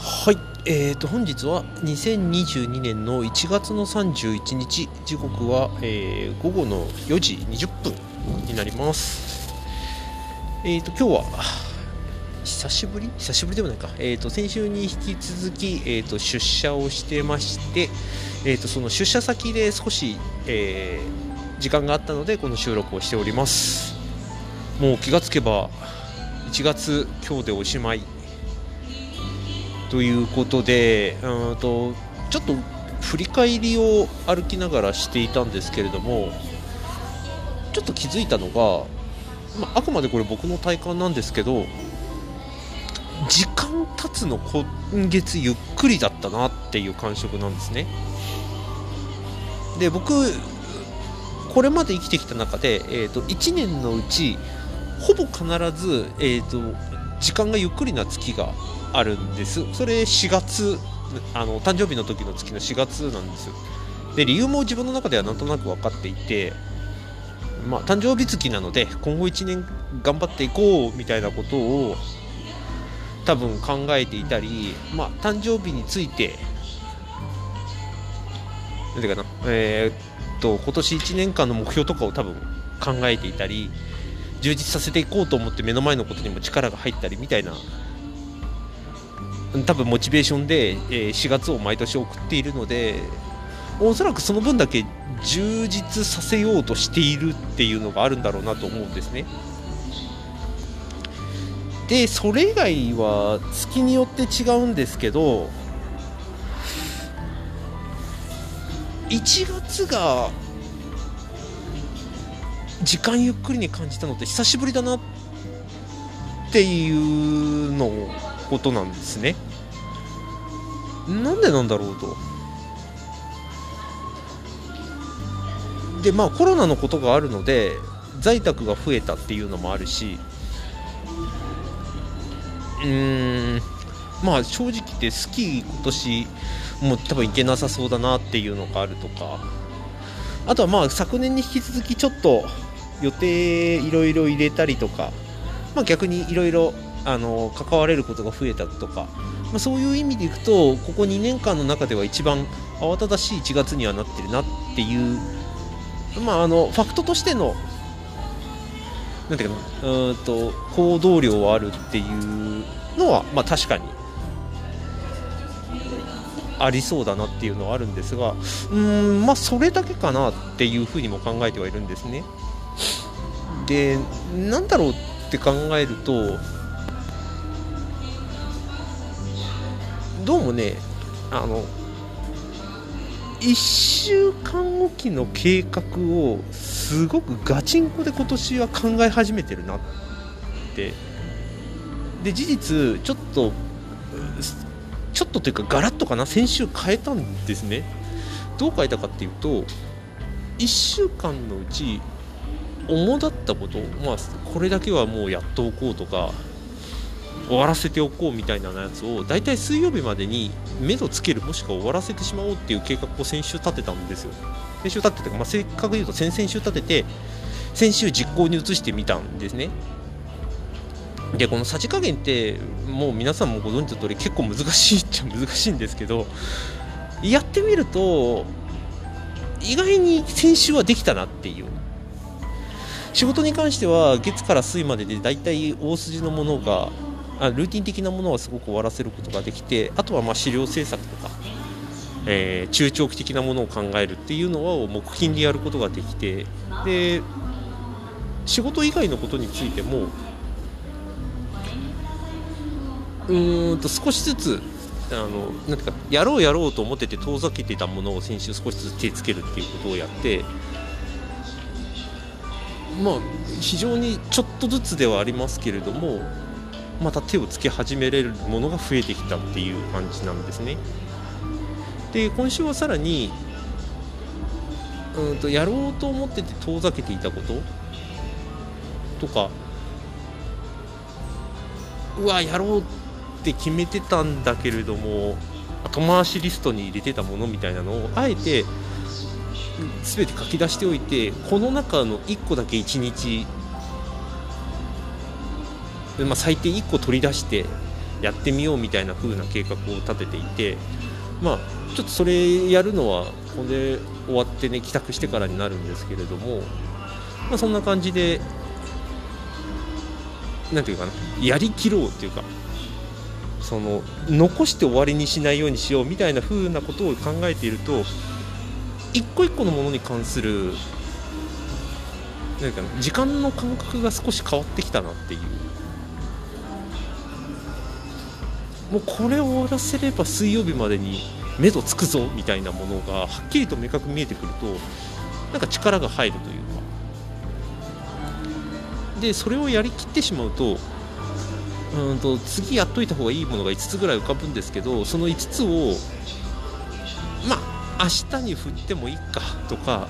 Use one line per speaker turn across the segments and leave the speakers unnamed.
はい、えー、と本日は2022年の1月の31日。時刻は、えー午後の4時20分になります。えー、と今日は久しぶり？久しぶりでもないか、えー、と先週に引き続き、えー、と出社をしてまして、えー、とその出社先で少し、えー時間があったのでこの収録をしております。もう気がつけば1月今日でおしまい。ということでうんとちょっと振り返りを歩きながらしていたんですけれどもちょっと気づいたのが、まあ、あくまでこれ僕の体感なんですけど時間経つの今月ゆっくりだったなっていう感触なんですね。で僕これまで生きてきた中で、えー、と1年のうちほぼ必ず、えー、と時間がゆっくりな月があるんです。それ4月あの誕生日の時の月の4月なんですで理由も自分の中ではなんとなく分かっていてまあ誕生日月なので今後1年頑張っていこうみたいなことを多分考えていたりまあ誕生日についてなんていうかなえーっと今年1年間の目標とかを多分考えていたり充実させていこうと思って目の前のことにも力が入ったりみたいな多分モチベーションで、4月を毎年送っているのでおそらくその分だけ充実させようとしているっていうのがあるんだろうなと思うんですね。でそれ以外は月によって違うんですけど1月が時間ゆっくりに感じたのって久しぶりだなっていうのことなんですね。なんでなんだろうと。でまあコロナのことがあるので在宅が増えたっていうのもあるしうーんまあ正直言ってスキー今年もう多分行けなさそうだなっていうのがあるとか。あとはまあ昨年に引き続きちょっと予定いろいろ入れたりとか、まあ、逆にいろいろあの関われることが増えたとか、まあ、そういう意味でいくとここ2年間の中では一番慌ただしい1月にはなってるなっていう、まあ、あのファクトとしてのなんていうかうんと行動量はあるっていうのは、まあ、確かにありそうだなっていうのはあるんですがうんまあそれだけかなっていうふうにも考えてはいるんですね。でなんだろうって考えるとどうもねあの1週間おきの計画をすごくガチンコで今年は考え始めてるなって。で事実ちょっとちょっとというかガラッとかな先週変えたんですね。どう変えたかっていうと1週間のうち主だったこと、まあ、これだけはもうやっておこうとか終わらせておこうみたいなやつを大体水曜日までに目処つけるもしくは終わらせてしまおうっていう計画を先週立てたんですよ。先週立てて、まあ、正確に言うと先々週立てて先週実行に移してみたんですね。でこのさじ加減ってもう皆さんもご存知の通り結構難しいっちゃ難しいんですけどやってみると意外に先週はできたなっていう。仕事に関しては月から水までで大体大筋のものがあルーティン的なものはすごく終わらせることができてあとはまあ資料制作とか、えー中長期的なものを考えるっていうのを木金でやることができてで仕事以外のことについてもうんと少しずつあのなんていうかやろうやろうと思ってて遠ざけてたものを先週少しずつ手つけるっていうことをやってまあ非常にちょっとずつではありますけれどもまた手をつけ始めれるものが増えてきたっていう感じなんですね。で今週はさらにうんとやろうと思ってて遠ざけていたこととかうわやろうって決めてたんだけれども後回しリストに入れてたものみたいなのをあえて全て書き出しておいてこの中の1個だけ1日まあ、最低1個取り出してやってみようみたいな風な計画を立てていて、まあ、ちょっとそれやるのはこれ終わってね帰宅してからになるんですけれども、まあ、そんな感じでなんていうかなやりきろうっていうかその残して終わりにしないようにしようみたいな風なことを考えていると一個一個のものに関するなんか時間の感覚が少し変わってきたなっていう。もうこれを終わらせれば水曜日までに目処つくぞみたいなものがはっきりと明確に見えてくるとなんか力が入るというか。でそれをやりきってしまうとうんと次やっといた方がいいものが5つぐらい浮かぶんですけどその5つを明日に振ってもいいかとか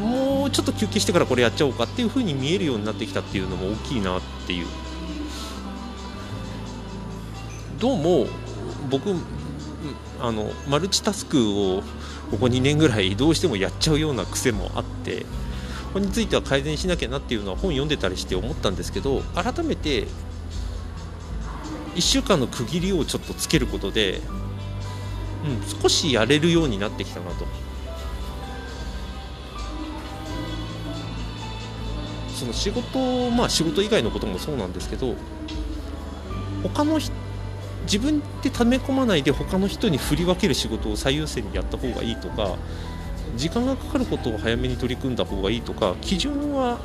もうちょっと休憩してからこれやっちゃおうかっていう風に見えるようになってきたっていうのも大きいなっていう。どうも僕あのマルチタスクをここ2年ぐらいどうしてもやっちゃうような癖もあってこれについては改善しなきゃなっていうのは本読んでたりして思ったんですけど改めて1週間の区切りをちょっとつけることで、うん、少しやれるようになってきたなと。その仕事まあ仕事以外のこともそうなんですけど他の自分で溜め込まないで他の人に振り分ける仕事を最優先にやった方がいいとか時間がかかることを早めに取り組んだ方がいいとか基準は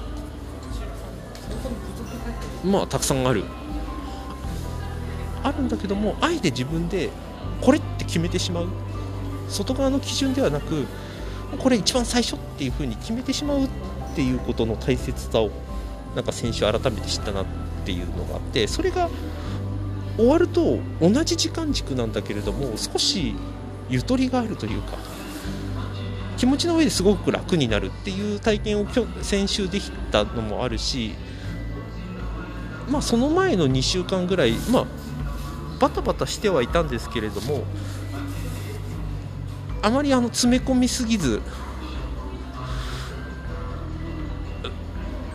まあたくさんあるあるんだけどもあえて自分でこれって決めてしまう？外側の基準ではなくこれ一番最初っていうふうに決めてしまうっていうことの大切さをなんか先週改めて知ったなっていうのがあってそれが終わると同じ時間軸なんだけれども少しゆとりがあるというか気持ちの上ですごく楽になるっていう体験を先週できたのもあるしまあその前の2週間ぐらいまあバタバタしてはいたんですけれどもあまりあの詰め込みすぎず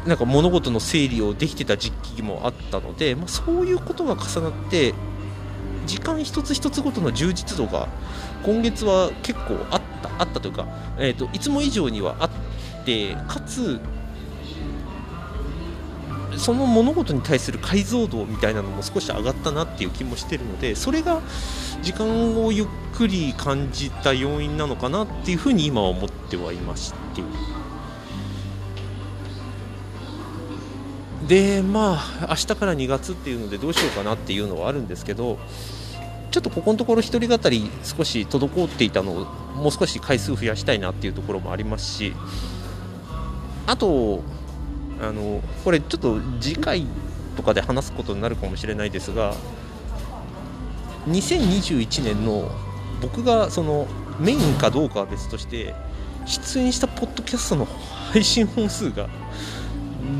なんか物事の整理をできてた時期もあったので、まあ、そういうことが重なって時間一つ一つごとの充実度が今月は結構あったあったというか、えーと、いつも以上にはあってかつその物事に対する解像度みたいなのも少し上がったなっていう気もしてるのでそれが時間をゆっくり感じた要因なのかなっていうふうに今は思ってはいまして。でまあ明日から2月っていうのでどうしようかなっていうのはあるんですけどちょっとここのところ1人語り少し滞っていたのをもう少し回数増やしたいなっていうところもありますしあとあのこれちょっと次回とかで話すことになるかもしれないですが2021年の僕がそのメインかどうかは別として出演したポッドキャストの配信本数が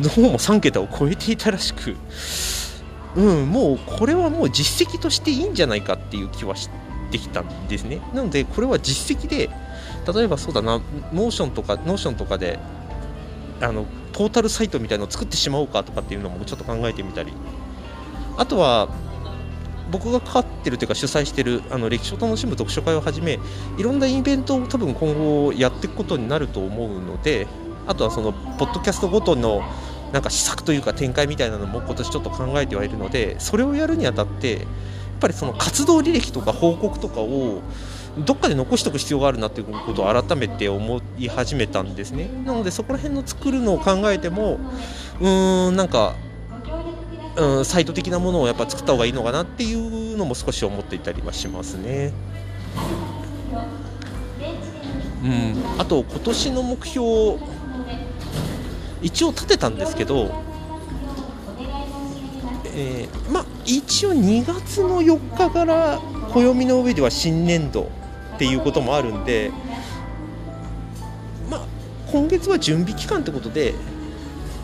どうも3桁を超えていたらしく、うん、もうこれはもう実績としていいんじゃないかっていう気はしてきたんですね。なので、これは実績で、例えばそうだな、ノーションとか、ノーションとかで、あのポータルサイトみたいのを作ってしまおうかとかっていうのもちょっと考えてみたり、あとは、僕が関わってるというか主催してるあの歴史を楽しむ読書会をはじめいろんなイベントを多分今後やっていくことになると思うのであとはそのポッドキャストごとのなんか施策というか展開みたいなのも今年ちょっと考えてはいるのでそれをやるにあたってやっぱりその活動履歴とか報告とかをどっかで残しておく必要があるなっていうことを改めて思い始めたんですねなのでそこら辺の作るのを考えてもうーんなんかうん、サイト的なものをやっぱ作った方がいいのかなっていうのも少し思っていたりはしますね。うん、あと今年の目標一応立てたんですけど、えー、まあ、一応2月の4日から暦の上では新年度っていうこともあるんで、まあ、今月は準備期間ってことで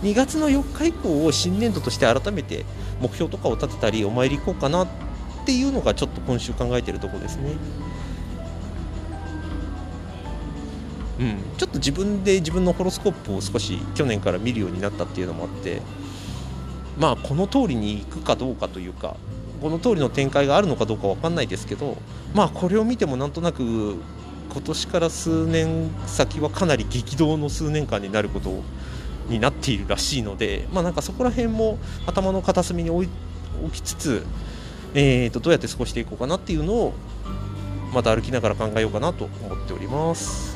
2月の4日以降を新年度として改めて目標とかを立てたりお参り行こうかなっていうのがちょっと今週考えてるとこですね。うん、ちょっと自分で自分のホロスコープを少し去年から見るようになったっていうのもあってまあこの通りに行くかどうかというかこの通りの展開があるのかどうか分かんないですけどまあこれを見てもなんとなく今年から数年先はかなり激動の数年間になることになっているらしいので、まあ、なんかそこら辺も頭の片隅に置きつつ、えー、とどうやって過ごしていこうかなっていうのをまた歩きながら考えようかなと思っております。